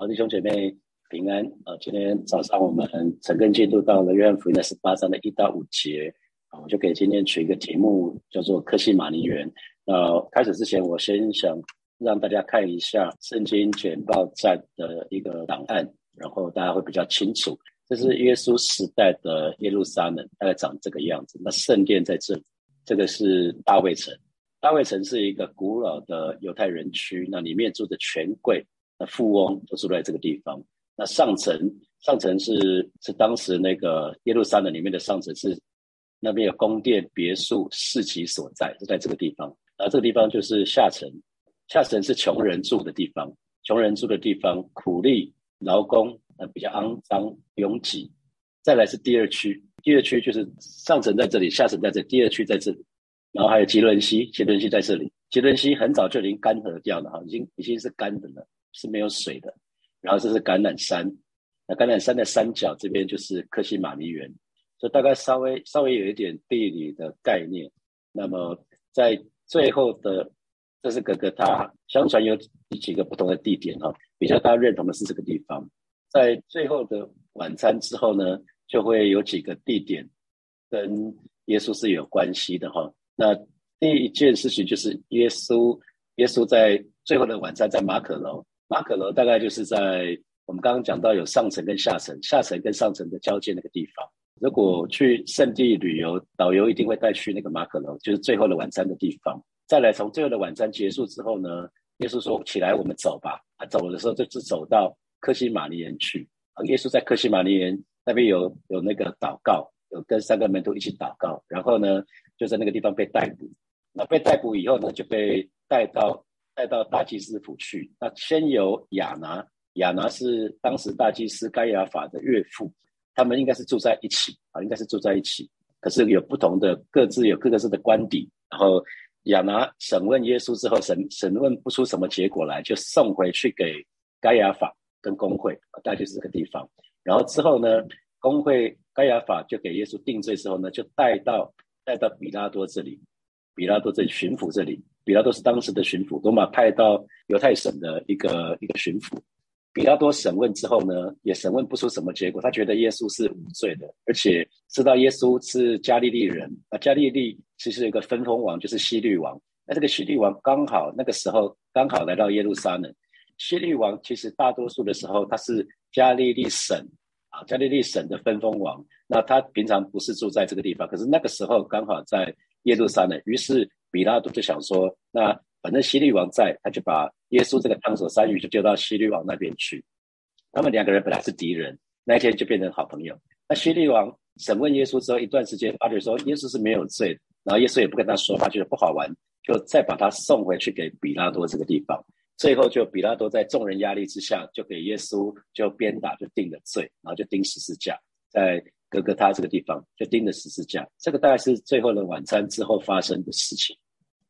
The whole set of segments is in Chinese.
好，弟兄姐妹平安啊！今天早上我们整根进度到了约翰福音的十八章的一到五节啊，我就给今天取一个题目，叫做科西玛尼园。那开始之前，我先想让大家看一下圣经简报站的一个档案，然后大家会比较清楚。这是耶稣时代的耶路撒冷，大概长这个样子。那圣殿在这里，这个是大卫城。大卫城是一个古老的犹太人区，那里面住的权贵。那富翁都住在这个地方。那上层，上层是是当时那个耶路撒冷里面的上层，是那边有宫殿、别墅、市集所在，就在这个地方。然后这个地方就是下层，下层是穷人住的地方。穷人住的地方，苦力劳工，呃，比较肮脏拥挤。再来是第二区，第二区就是上层在这里，下层在这，第二区在这里。然后还有吉伦西，吉伦西在这里。吉伦西很早就已经干涸掉了哈，已经已经是干的了。是没有水的，然后这是橄榄山，那橄榄山的山脚这边就是克西玛尼园，所以大概稍微稍微有一点地理的概念。那么在最后的，这是哥哥他相传有几个不同的地点哈，比较大家认同的是这个地方。在最后的晚餐之后呢，就会有几个地点跟耶稣是有关系的哈。那第一件事情就是耶稣，耶稣在最后的晚餐在马可楼。马可楼大概就是在我们刚刚讲到有上层跟下层，下层跟上层的交界那个地方。如果去圣地旅游，导游一定会带去那个马可楼，就是最后的晚餐的地方。再来，从最后的晚餐结束之后呢，耶稣说：“起来，我们走吧。”他走的时候就是走到克西玛尼园去。耶稣在克西玛尼园那边有有那个祷告，有跟三个门徒一起祷告，然后呢就在那个地方被逮捕。那被逮捕以后呢，就被带到。带到大祭司府去。那先由亚拿，亚拿是当时大祭司该亚法的岳父，他们应该是住在一起啊，应该是住在一起。可是有不同的，各自有各自的官邸。然后亚拿审问耶稣之后，审审问不出什么结果来，就送回去给该亚法跟公会啊，大概就是这个地方。然后之后呢，公会该亚法就给耶稣定罪之后呢，就带到带到比拉多这里，比拉多这里巡抚这里。比拉多是当时的巡抚，罗马派到犹太省的一个一个巡抚。比拉多审问之后呢，也审问不出什么结果。他觉得耶稣是无罪的，而且知道耶稣是加利利人。啊，加利利其实有个分封王，就是希律王。那这个希律王刚好那个时候刚好来到耶路撒冷。希律王其实大多数的时候他是加利利省啊，加利利省的分封王。那他平常不是住在这个地方，可是那个时候刚好在耶路撒冷，于是。比拉多就想说，那反正希律王在，他就把耶稣这个烫手山芋就丢到希律王那边去。他们两个人本来是敌人，那一天就变成好朋友。那希律王审问耶稣之后一段时间，发觉说耶稣是没有罪，然后耶稣也不跟他说话，觉得不好玩，就再把他送回去给比拉多这个地方。最后就比拉多在众人压力之下，就给耶稣就鞭打，就定了罪，然后就钉十字架，在。哥哥他这个地方就钉了十字架，这个大概是最后的晚餐之后发生的事情。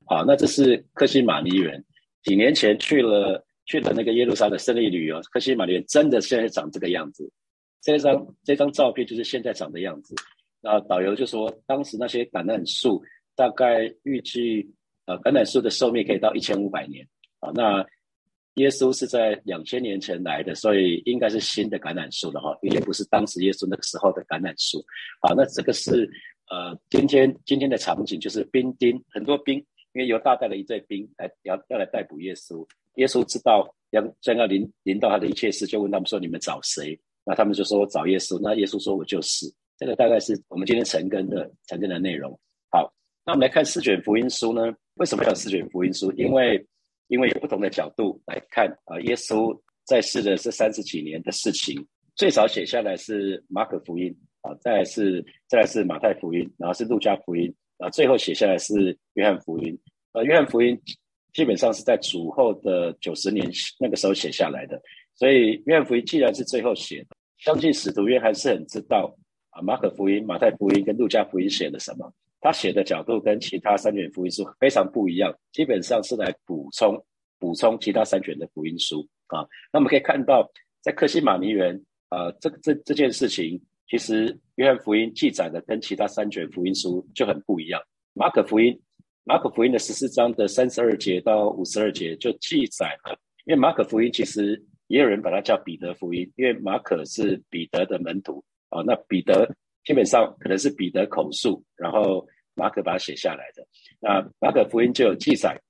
好，那这是克西玛尼园，几年前去了去了那个耶路撒冷胜利旅游，克西玛尼园真的现在长这个样子。这张这张照片就是现在长的样子。那导游就说，当时那些橄榄树大概预计呃橄榄树的寿命可以到一千五百年啊。那耶稣是在两千年前来的，所以应该是新的橄榄树了哈，也不是当时耶稣那个时候的橄榄树。好，那这个是呃，今天今天的场景就是兵丁很多兵，因为犹大带了一队兵来要要来逮捕耶稣。耶稣知道要将要临临到他的一切事，就问他们说：“你们找谁？”那他们就说：“我找耶稣。”那耶稣说：“我就是。”这个大概是我们今天成根的成根的内容。好，那我们来看四卷福音书呢？为什么要四卷福音书？因为因为有不同的角度来看啊，耶稣在世的这三十几年的事情，最早写下来是马可福音啊，再来是再来是马太福音，然后是路加福音啊，最后写下来是约翰福音。呃，约翰福音基本上是在主后的九十年那个时候写下来的，所以约翰福音既然是最后写的，相信使徒约翰是很知道啊，马可福音、马太福音跟路加福音写了什么。他写的角度跟其他三卷福音书非常不一样，基本上是来补充补充其他三卷的福音书啊。那我们可以看到，在克西玛尼园啊，这这这件事情，其实约翰福音记载的跟其他三卷福音书就很不一样。马可福音，马可福音的十四章的三十二节到五十二节就记载了，因为马可福音其实也有人把它叫彼得福音，因为马可是彼得的门徒啊。那彼得基本上可能是彼得口述，然后马可把它写下来的。那马可福音就有记载，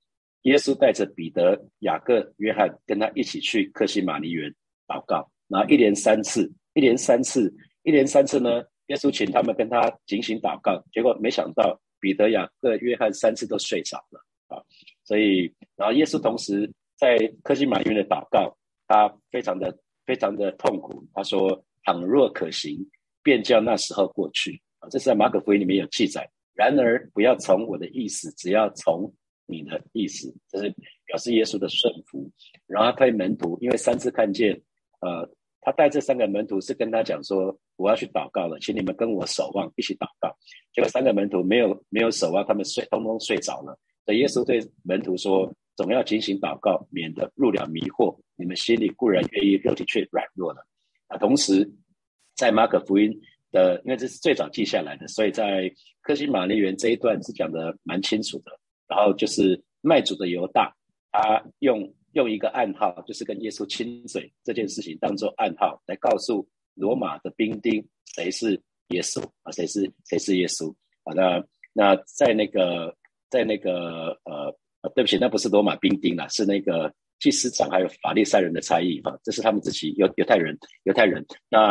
耶稣带着彼得、雅各、约翰跟他一起去克西马尼园祷告，然后一连三次，一连三次，一连三次呢，耶稣请他们跟他警醒祷告，结果没想到彼得、雅各、约翰三次都睡着了啊。所以，然后耶稣同时在克西马尼园的祷告。他非常的非常的痛苦。他说：“倘若可行，便叫那时候过去。”啊，这是在马可福音里面有记载。然而，不要从我的意思，只要从你的意思。这是表示耶稣的顺服。然后他对门徒，因为三次看见，呃，他带这三个门徒是跟他讲说：“我要去祷告了，请你们跟我守望，一起祷告。”结果三个门徒没有没有守望，他们睡，通通睡着了。所以耶稣对门徒说。总要警醒祷告，免得入了迷惑。你们心里固然愿意，肉体却软弱了。啊，同时在马可福音的，因为这是最早记下来的，所以在克西玛丽园这一段是讲的蛮清楚的。然后就是卖主的犹大，他用用一个暗号，就是跟耶稣亲嘴这件事情当做暗号，来告诉罗马的兵丁谁是耶稣啊，谁是谁是耶稣啊。那那在那个在那个呃。对不起，那不是罗马兵丁啦，是那个祭司长还有法利赛人的差异啊，这是他们自己犹犹太人，犹太人。那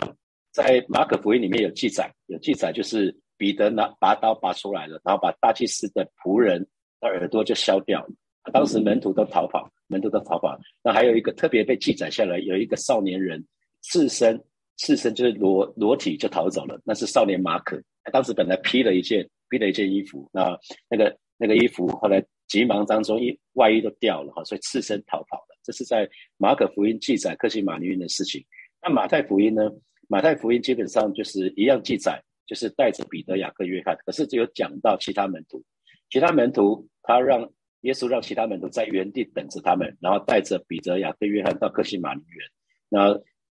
在马可福音里面有记载，有记载就是彼得拿拔刀拔出来了，然后把大祭司的仆人的耳朵就削掉了。当时门徒都逃跑，门徒都逃跑。那还有一个特别被记载下来，有一个少年人赤身赤身就是裸裸体就逃走了，那是少年马可。他当时本来披了一件披了一件衣服，那那个那个衣服后来。急忙当中，衣外衣都掉了哈，所以赤身逃跑了。这是在马可福音记载克西马尼运的事情。那马太福音呢？马太福音基本上就是一样记载，就是带着彼得、雅各、约翰，可是只有讲到其他门徒。其他门徒他让耶稣让其他门徒在原地等着他们，然后带着彼得、雅各、约翰到克西马尼园。那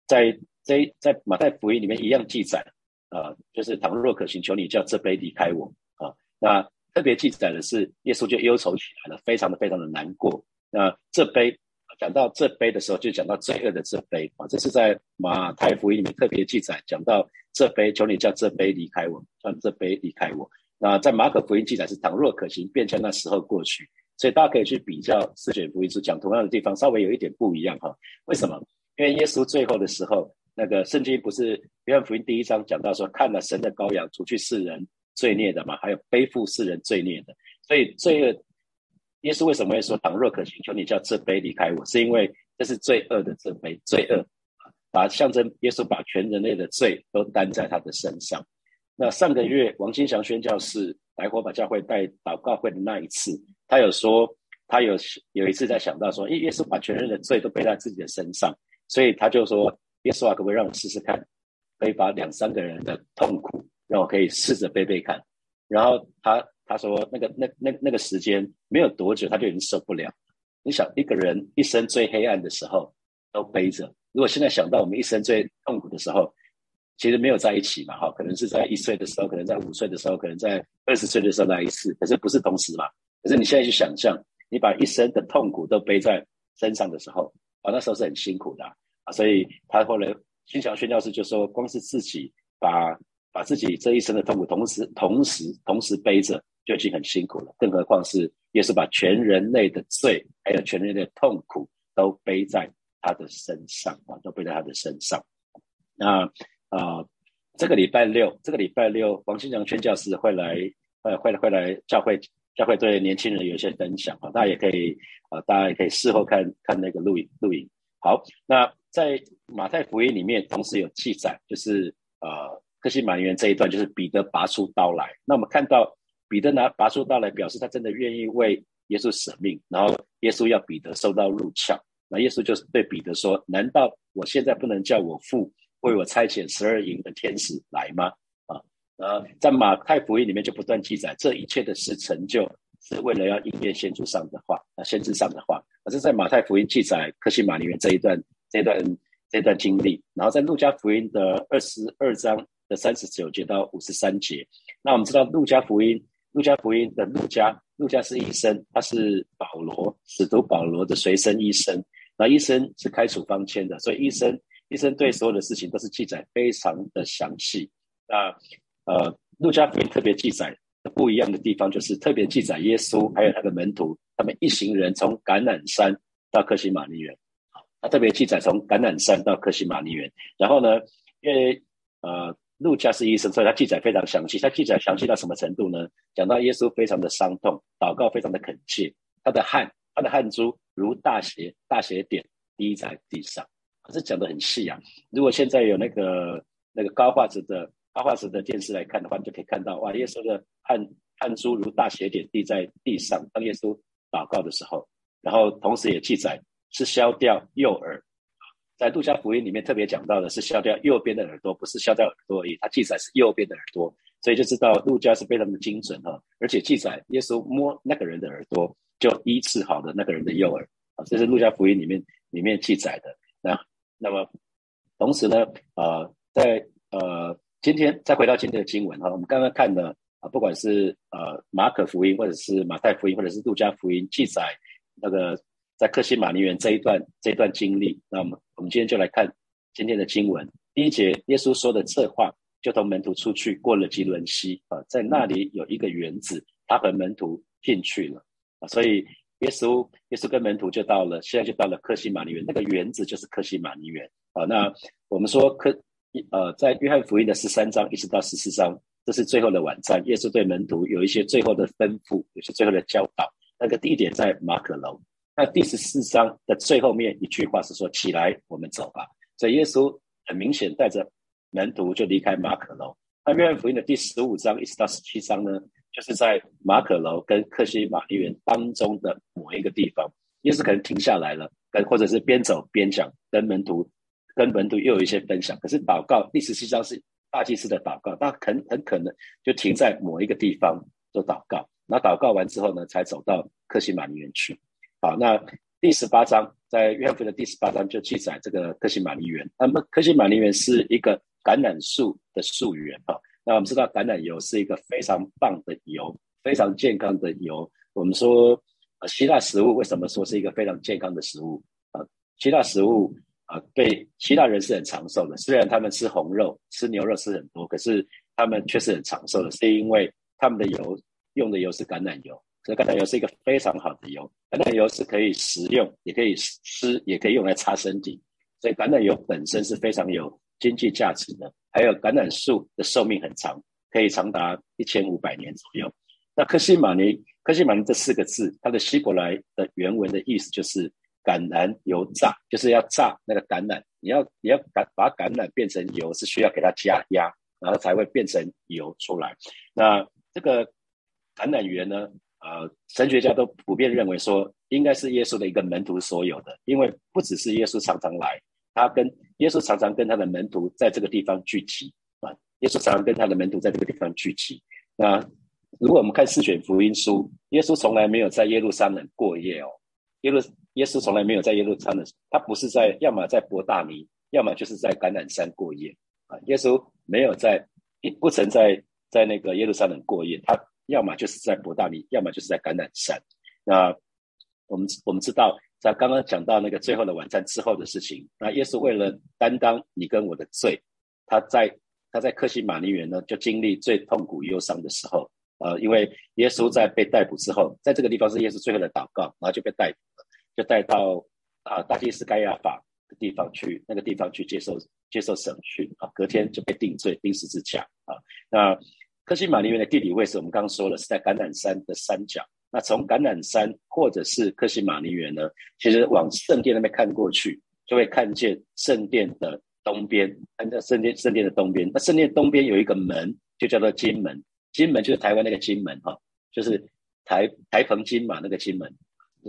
在这在马太福音里面一样记载啊，就是倘若可行，求你叫这杯离开我啊。那特别记载的是，耶稣就忧愁起来了，非常的非常的难过。那这杯讲到这杯的时候，就讲到罪恶的这杯啊，这是在马太福音里面特别记载，讲到这杯，求你叫这杯离开我，让这杯离开我。那在马可福音记载是，倘若可行，便将那时候过去。所以大家可以去比较四卷福音书讲同样的地方，稍微有一点不一样哈。为什么？因为耶稣最后的时候，那个圣经不是约翰福音第一章讲到说，看了神的羔羊，除去世人。罪孽的嘛，还有背负世人罪孽的，所以罪恶，耶稣为什么会说倘若可行，求你叫这杯离开我？是因为这是罪恶的这杯，罪恶把象征耶稣把全人类的罪都担在他的身上。那上个月王金祥宣教士来火把教会带祷告会的那一次，他有说他有有一次在想到说，耶耶稣把全人的罪都背在自己的身上，所以他就说，耶稣啊，可不可以让我试试看，可以把两三个人的痛苦。让我可以试着背背看，然后他他说那个那那那个时间没有多久，他就已经受不了。你想一个人一生最黑暗的时候都背着，如果现在想到我们一生最痛苦的时候，其实没有在一起嘛，哈，可能是在一岁的时候，可能在五岁的时候，可能在二十岁的时候那一次，可是不是同时嘛？可是你现在去想象，你把一生的痛苦都背在身上的时候，啊，那时候是很辛苦的啊。所以他后来新强宣教师就说，光是自己把。把自己这一生的痛苦同时、同时、同时背着，就已经很辛苦了。更何况是，也是把全人类的罪，还有全人类的痛苦，都背在他的身上啊，都背在他的身上。那啊，这个礼拜六，这个礼拜六，王新强宣教师会来，呃，会会来教会，教会对年轻人有一些分享啊，大家也可以啊，大家也可以事后看看那个录影录影。好，那在马太福音里面，同时有记载，就是呃。克西马园这一段就是彼得拔出刀来，那我们看到彼得拿拔出刀来，表示他真的愿意为耶稣舍命，然后耶稣要彼得受到入鞘，那耶稣就是对彼得说：“难道我现在不能叫我父为我差遣十二营的天使来吗？”啊，呃，在马太福音里面就不断记载，这一切的事成就是为了要应验先知上的话，啊，先知上的话，可是在马太福音记载克西马园这一段这段这段经历，然后在路加福音的二十二章。的三十九节到五十三节，那我们知道路加福音，路加福音的路加，路加是医生，他是保罗使徒保罗的随身医生。那医生是开处方签的，所以医生医生对所有的事情都是记载非常的详细。那呃，路加福音特别记载不一样的地方，就是特别记载耶稣还有他的门徒，他们一行人从橄榄山到克西马尼园。他特别记载从橄榄山到克西马尼园。然后呢，因为呃，路加是医生，所以他记载非常详细。他记载详细到什么程度呢？讲到耶稣非常的伤痛，祷告非常的恳切，他的汗。他的汗珠如大血大血点滴在地上，可是讲的很细啊。如果现在有那个那个高画质的高画质的电视来看的话，你就可以看到哇，耶稣的汗汗珠如大血点滴在地上。当耶稣祷告的时候，然后同时也记载是削掉右耳，在路加福音里面特别讲到的是削掉右边的耳朵，不是削掉耳朵而已。它记载是右边的耳朵，所以就知道路加是非常的精准哈，而且记载耶稣摸那个人的耳朵。就医治好的那个人的右耳啊，这是路加福音里面里面记载的。那那么同时呢，呃，在呃今天再回到今天的经文哈，我们刚刚看的啊，不管是呃马可福音或者是马太福音或者是路加福音记载那个在克西马尼园这一段这一段经历，那么我们今天就来看今天的经文。第一节，耶稣说的这话，就同门徒出去过了基伦西啊，在那里有一个园子，他和门徒进去了。啊，所以耶稣耶稣跟门徒就到了，现在就到了克西马尼园，那个园子就是克西马尼园啊。那我们说克呃，在约翰福音的十三章一直到十四章，这是最后的晚餐，耶稣对门徒有一些最后的吩咐，有些最后的教导。那个地点在马可楼。那第十四章的最后面一句话是说：“起来，我们走吧。”所以耶稣很明显带着门徒就离开马可楼。那约翰福音的第十五章一直到十七章呢？就是在马可楼跟克西马尼园当中的某一个地方，耶稣可能停下来了，跟或者是边走边讲，跟门徒跟门徒又有一些分享。可是祷告第十七章是大祭司的祷告，他很很可能就停在某一个地方做祷告。那祷告完之后呢，才走到克西马尼园去。好，那第十八章在约翰福音的第十八章就记载这个克西马尼园。那么克西马尼园是一个橄榄树的树园啊。那我们知道橄榄油是一个非常棒的油，非常健康的油。我们说，呃，希腊食物为什么说是一个非常健康的食物？啊，希腊食物啊，对希腊人是很长寿的。虽然他们吃红肉、吃牛肉吃很多，可是他们却是很长寿的，是因为他们的油用的油是橄榄油。所以橄榄油是一个非常好的油。橄榄油是可以食用，也可以吃，也可以用来擦身体。所以橄榄油本身是非常有经济价值的。还有橄榄树的寿命很长，可以长达一千五百年左右。那克西马尼，克西马尼这四个字，它的希伯来的原文的意思就是橄榄油榨，就是要榨那个橄榄。你要你要橄把橄榄变成油，是需要给它加压，然后才会变成油出来。那这个橄榄园呢？呃，神学家都普遍认为说，应该是耶稣的一个门徒所有的，因为不只是耶稣常常来。他跟耶稣常常跟他的门徒在这个地方聚集啊，耶稣常常跟他的门徒在这个地方聚集。那如果我们看四卷福音书，耶稣从来没有在耶路撒冷过夜哦，耶路耶稣从来没有在耶路撒冷，他不是在，要么在伯大尼，要么就是在橄榄山过夜啊。耶稣没有在，不曾在在那个耶路撒冷过夜，他要么就是在博大尼，要么就是在橄榄山。那我们我们知道。在刚刚讲到那个最后的晚餐之后的事情，那耶稣为了担当你跟我的罪，他在他在克西玛尼园呢，就经历最痛苦忧伤的时候。呃，因为耶稣在被逮捕之后，在这个地方是耶稣最后的祷告，然后就被逮捕了，就带到啊大祭司盖亚法的地方去，那个地方去接受接受审讯啊，隔天就被定罪钉十字架啊。那克西马尼园的地理位置，我们刚刚说了，是在橄榄山的山脚。那从橄榄山或者是克西马尼园呢，其实往圣殿那边看过去，就会看见圣殿的东边，看到圣殿圣殿的东边。那圣殿东边有一个门，就叫做金门。金门就是台湾那个金门哈，就是台台澎金马那个金门。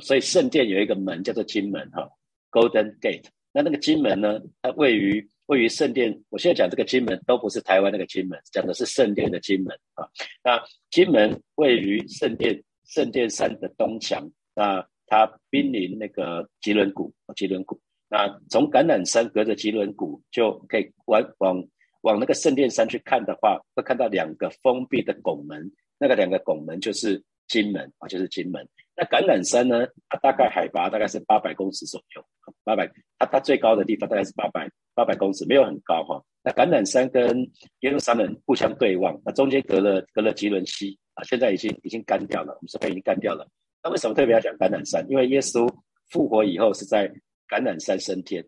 所以圣殿有一个门叫做金门哈，Golden Gate。那那个金门呢，它位于位于圣殿。我现在讲这个金门都不是台湾那个金门，讲的是圣殿的金门啊。那金门位于圣殿。圣殿山的东墙，那它濒临那个吉伦谷，吉伦谷。那从橄榄山隔着吉伦谷，就可以往往往那个圣殿山去看的话，会看到两个封闭的拱门，那个两个拱门就是金门啊，就是金门。那橄榄山呢，它大概海拔大概是八百公尺左右，八百，它它最高的地方大概是八百八百公尺，没有很高哈。那橄榄山跟耶路撒冷互相对望，那中间隔了隔了吉伦溪啊，现在已经已经干掉了，我们说它已经干掉了。那为什么特别要讲橄榄山？因为耶稣复活以后是在橄榄山升天。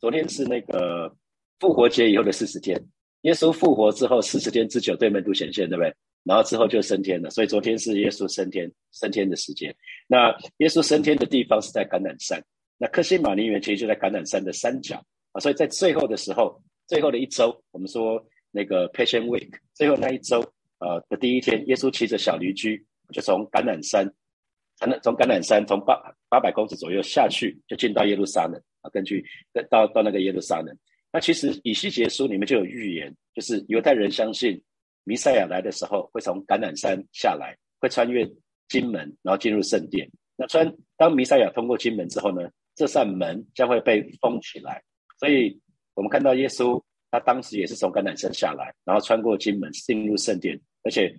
昨天是那个复活节以后的四十天，耶稣复活之后四十天之久对门徒显现，对不对？然后之后就升天了。所以昨天是耶稣升天升天的时间。那耶稣升天的地方是在橄榄山，那克西马尼园其实就在橄榄山的山脚啊。所以在最后的时候，最后的一周，我们说那个 Passion Week，最后那一周呃的第一天，耶稣骑着小驴驹就从橄榄山。从橄榄山从八八百公尺左右下去，就进到耶路撒冷啊。根据到到那个耶路撒冷，那其实以西结书里面就有预言，就是犹太人相信弥赛亚来的时候会从橄榄山下来，会穿越金门，然后进入圣殿。那穿当弥赛亚通过金门之后呢，这扇门将会被封起来。所以我们看到耶稣他当时也是从橄榄山下来，然后穿过金门进入圣殿，而且。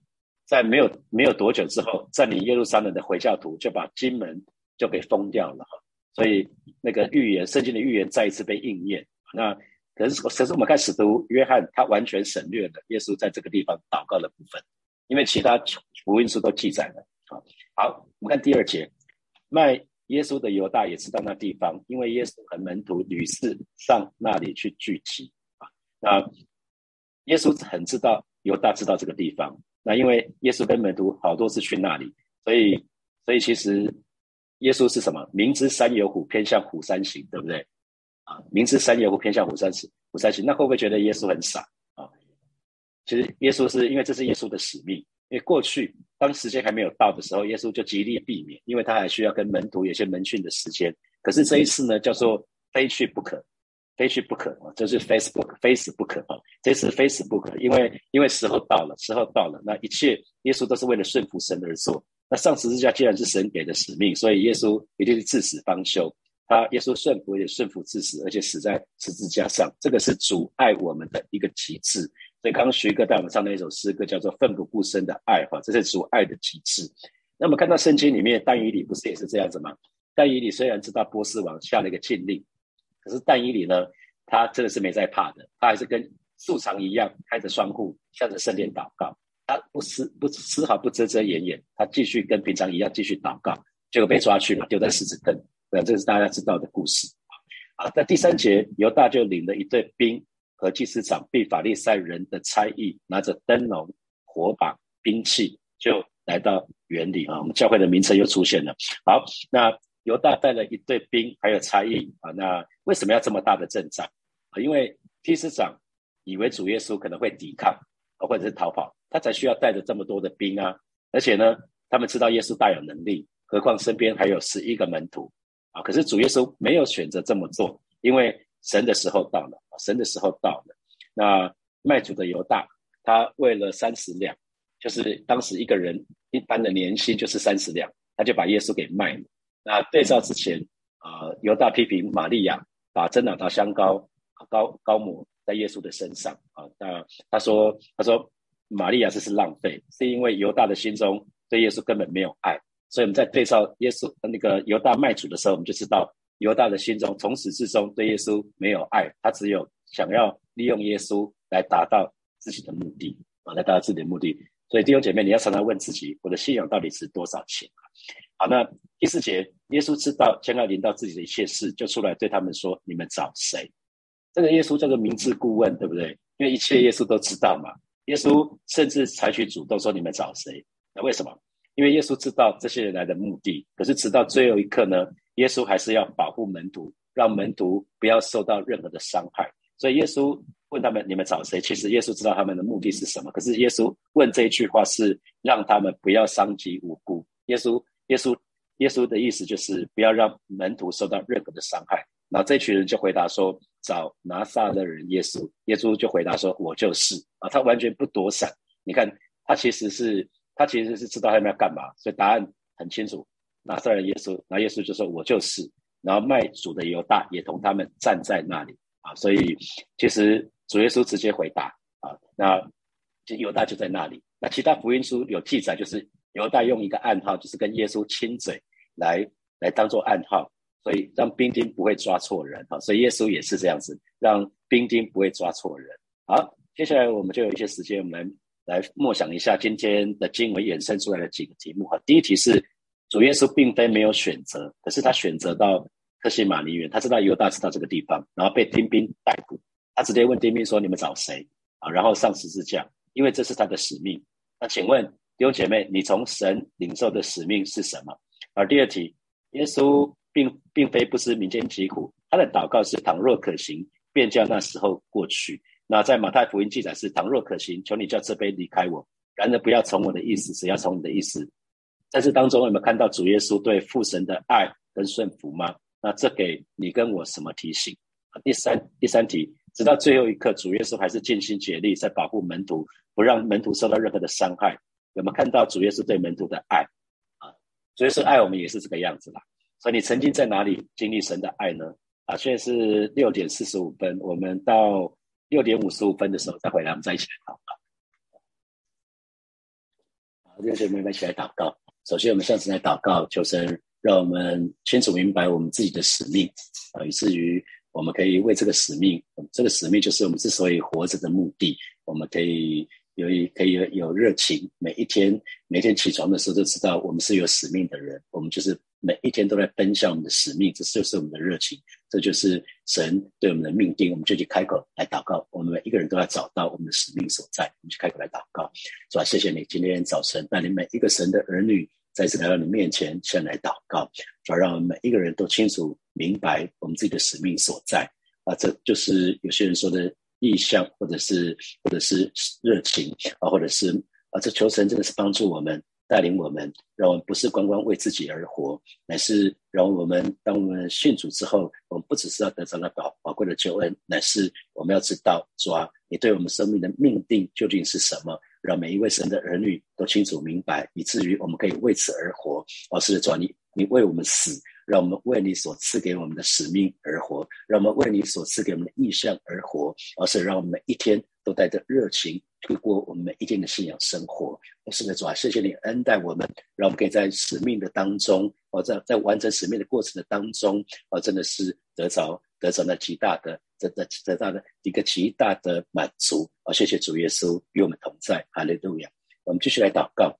在没有没有多久之后，占领耶路撒冷的回教徒就把金门就给封掉了，所以那个预言，圣经的预言再一次被应验。那可是可是我们看使徒约翰，他完全省略了耶稣在这个地方祷告的部分，因为其他福音书都记载了。好，好，我们看第二节，卖耶稣的犹大也知道那地方，因为耶稣和门徒屡次上那里去聚集啊。那耶稣很知道犹大知道这个地方。那因为耶稣跟门徒好多次去那里，所以所以其实耶稣是什么？明知山有虎，偏向虎山行，对不对？啊，明知山有虎，偏向虎山行，虎山行。那会不会觉得耶稣很傻啊？其实耶稣是因为这是耶稣的使命。因为过去当时间还没有到的时候，耶稣就极力避免，因为他还需要跟门徒有些门训的时间。可是这一次呢，叫做非去不可。非去不可啊！这是 Facebook，非死不可啊！这是非死不可，因为因为时候到了，时候到了，那一切耶稣都是为了顺服神而做。那上十字架既然是神给的使命，所以耶稣一定是至死方休。他耶稣顺服也顺服至死，而且死在十字架上，这个是主爱我们的一个极致。所以刚刚徐哥带我们唱的一首诗歌叫做《奋不顾身的爱》哈，这是主爱的极致。那么看到圣经里面但以理不是也是这样子吗？但以理虽然知道波斯王下了一个禁令。可是但以理呢，他真的是没在怕的，他还是跟素常一样，开着窗户向着圣殿祷告，他不丝不丝毫不遮遮掩掩，他继续跟平常一样继续祷告，结果被抓去了，丢在狮子坑。对，这是大家知道的故事。啊，在第三节，犹大就领了一队兵和祭司长毕法利赛人的差役，拿着灯笼、火把、兵器，就来到园里啊。我们教会的名称又出现了。好，那。犹大带了一队兵，还有差役啊。那为什么要这么大的阵仗啊？因为祭司长以为主耶稣可能会抵抗啊，或者是逃跑，他才需要带着这么多的兵啊。而且呢，他们知道耶稣大有能力，何况身边还有十一个门徒啊。可是主耶稣没有选择这么做，因为神的时候到了，神的时候到了。那卖主的犹大，他为了三十两，就是当时一个人一般的年薪就是三十两，他就把耶稣给卖了。那对照之前，啊，犹大批评玛利亚把真哪拿香膏高高抹在耶稣的身上啊。那他说，他说玛利亚这是浪费，是因为犹大的心中对耶稣根本没有爱。所以我们在对照耶稣那个犹大卖主的时候，我们就知道犹大的心中从始至终对耶稣没有爱，他只有想要利用耶稣来达到自己的目的啊，来达到自己的目的。所以弟兄姐妹，你要常常问自己，我的信仰到底是多少钱？好，那第四节，耶稣知道将要临到自己的一切事，就出来对他们说：“你们找谁？”这个耶稣叫做明智顾问，对不对？因为一切耶稣都知道嘛。耶稣甚至采取主动说：“你们找谁？”那为什么？因为耶稣知道这些人来的目的。可是直到最后一刻呢，耶稣还是要保护门徒，让门徒不要受到任何的伤害。所以耶稣问他们：“你们找谁？”其实耶稣知道他们的目的是什么。可是耶稣问这一句话是让他们不要伤及无辜。耶稣。耶稣，耶稣的意思就是不要让门徒受到任何的伤害。然后这群人就回答说：“找拿撒勒人耶稣。”耶稣就回答说：“我就是。”啊，他完全不躲闪。你看，他其实是他其实是知道他们要干嘛，所以答案很清楚。拿撒勒耶稣，那耶稣就说：“我就是。”然后卖主的犹大也同他们站在那里啊。所以其实主耶稣直接回答啊，那犹大就在那里。那其他福音书有记载，就是。犹大用一个暗号，就是跟耶稣亲嘴，来来当做暗号，所以让兵丁不会抓错人哈。所以耶稣也是这样子，让兵丁不会抓错人。好，接下来我们就有一些时间，我们来来默想一下今天的经文衍生出来的几个题目哈。第一题是主耶稣并非没有选择，可是他选择到克西马尼园，他知道犹大知道这个地方，然后被丁兵逮捕，他直接问丁兵说：“你们找谁？”啊，然后上十字架，因为这是他的使命。那请问？弟兄姐妹，你从神领受的使命是什么？而第二题，耶稣并并非不知民间疾苦，他的祷告是：倘若可行，便叫那时候过去。那在马太福音记载是：倘若可行，求你叫这杯离开我；然而不要从我的意思，只要从你的意思。在这当中，有没有看到主耶稣对父神的爱跟顺服吗？那这给你跟我什么提醒？第三第三题，直到最后一刻，主耶稣还是尽心竭力在保护门徒，不让门徒受到任何的伤害。有没有看到主耶稣对门徒的爱啊？主耶稣爱我们也是这个样子啦。所以你曾经在哪里经历神的爱呢？啊，现在是六点四十五分，我们到六点五十五分的时候再回来，我们再一起来祷告。好，弟兄姐妹一起来祷告。首先，我们上次来祷告，求神让我们清楚明白我们自己的使命啊，以至于我们可以为这个使命，这个使命就是我们之所以活着的目的，我们可以。有一可以有热情，每一天每天起床的时候就知道我们是有使命的人，我们就是每一天都在奔向我们的使命，这就是我们的热情，这就是神对我们的命定。我们就去开口来祷告，我们每一个人都要找到我们的使命所在，我们去开口来祷告，是吧？谢谢你今天早晨带领每一个神的儿女再次来到你面前，先来祷告，主要让我们每一个人都清楚明白我们自己的使命所在啊！这就是有些人说的。意向，或者是，或者是热情啊，或者是啊，这求神真的是帮助我们，带领我们，让我们不是光光为自己而活，乃是让我们当我们信主之后，我们不只是要得到那宝宝贵的救恩，乃是我们要知道主啊，你对我们生命的命定究竟是什么，让每一位神的儿女都清楚明白，以至于我们可以为此而活。而是主啊，你你为我们死。让我们为你所赐给我们的使命而活，让我们为你所赐给我们的意向而活，而是让我们每一天都带着热情去过我们每一天的信仰生活。是的，主啊，谢谢你恩待我们，让我们可以在使命的当中，哦，在在完成使命的过程的当中，哦，真的是得着得着那极大的、得得得到的一个极大的满足。哦，谢谢主耶稣与我们同在，哈利路亚。我们继续来祷告，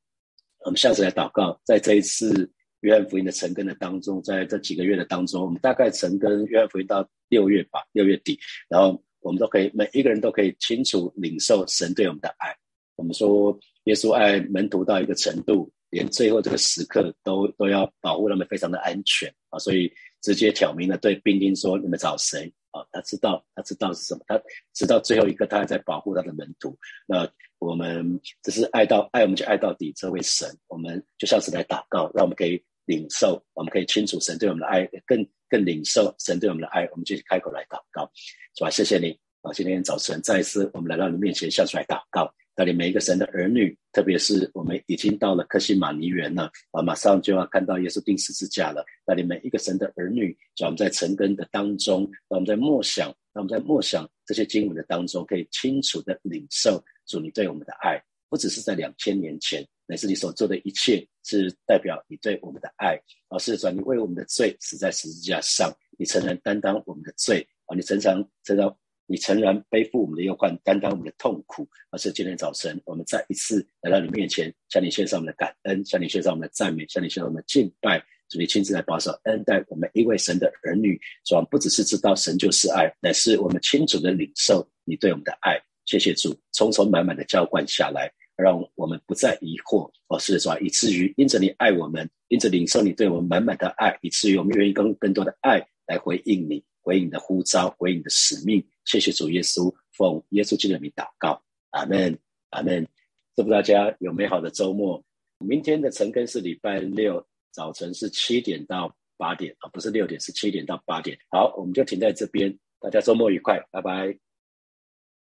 我们下次来祷告，在这一次。约翰福音的成根的当中，在这几个月的当中，我们大概成根约翰福音到六月吧，六月底，然后我们都可以每一个人都可以清楚领受神对我们的爱。我们说耶稣爱门徒到一个程度，连最后这个时刻都都要保护他们非常的安全啊，所以直接挑明了对兵丁说：“你们找谁？”啊，他知道，他知道是什么，他直到最后一刻，他还在保护他的门徒。那我们只是爱到爱，我们就爱到底。这位神，我们就像是来祷告，让我们可以。领受，我们可以清楚神对我们的爱，更更领受神对我们的爱，我们就开口来祷告，是吧？谢谢你啊！今天早晨再一次，我们来到你面前，向出来祷告，带领每一个神的儿女，特别是我们已经到了克西马尼园了啊，马上就要看到耶稣钉十字架了。带领每一个神的儿女，让我们在成根的当中，让我们在默想，让我们在默想这些经文的当中，可以清楚的领受主你对我们的爱，不只是在两千年前。乃是你所做的一切，是代表你对我们的爱。而是说，你为我们的罪死在十字架上，你诚然担当我们的罪啊！你诚常诚常，你诚然背负我们的忧患，担当我们的痛苦。而是今天早晨，我们再一次来到你面前，向你献上我们的感恩，向你献上我们的赞美，向你献上我们的敬拜。主，你亲自来保守恩待我们一位神的儿女，主不只是知道神就是爱，乃是我们清楚的领受你对我们的爱。谢谢主，充充满满的浇灌下来。让我们不再疑惑，哦，是说，以至于因着你爱我们，因着领受你对我们满满的爱，以至于我们愿意跟更多的爱来回应你，回应你的呼召，回应你的使命。谢谢主耶稣，奉耶稣基督的名祷告，阿门，阿门。祝福大家有美好的周末。明天的晨更是礼拜六早晨是七点到八点啊，不是六点，是七点到八点。好，我们就停在这边，大家周末愉快，拜拜。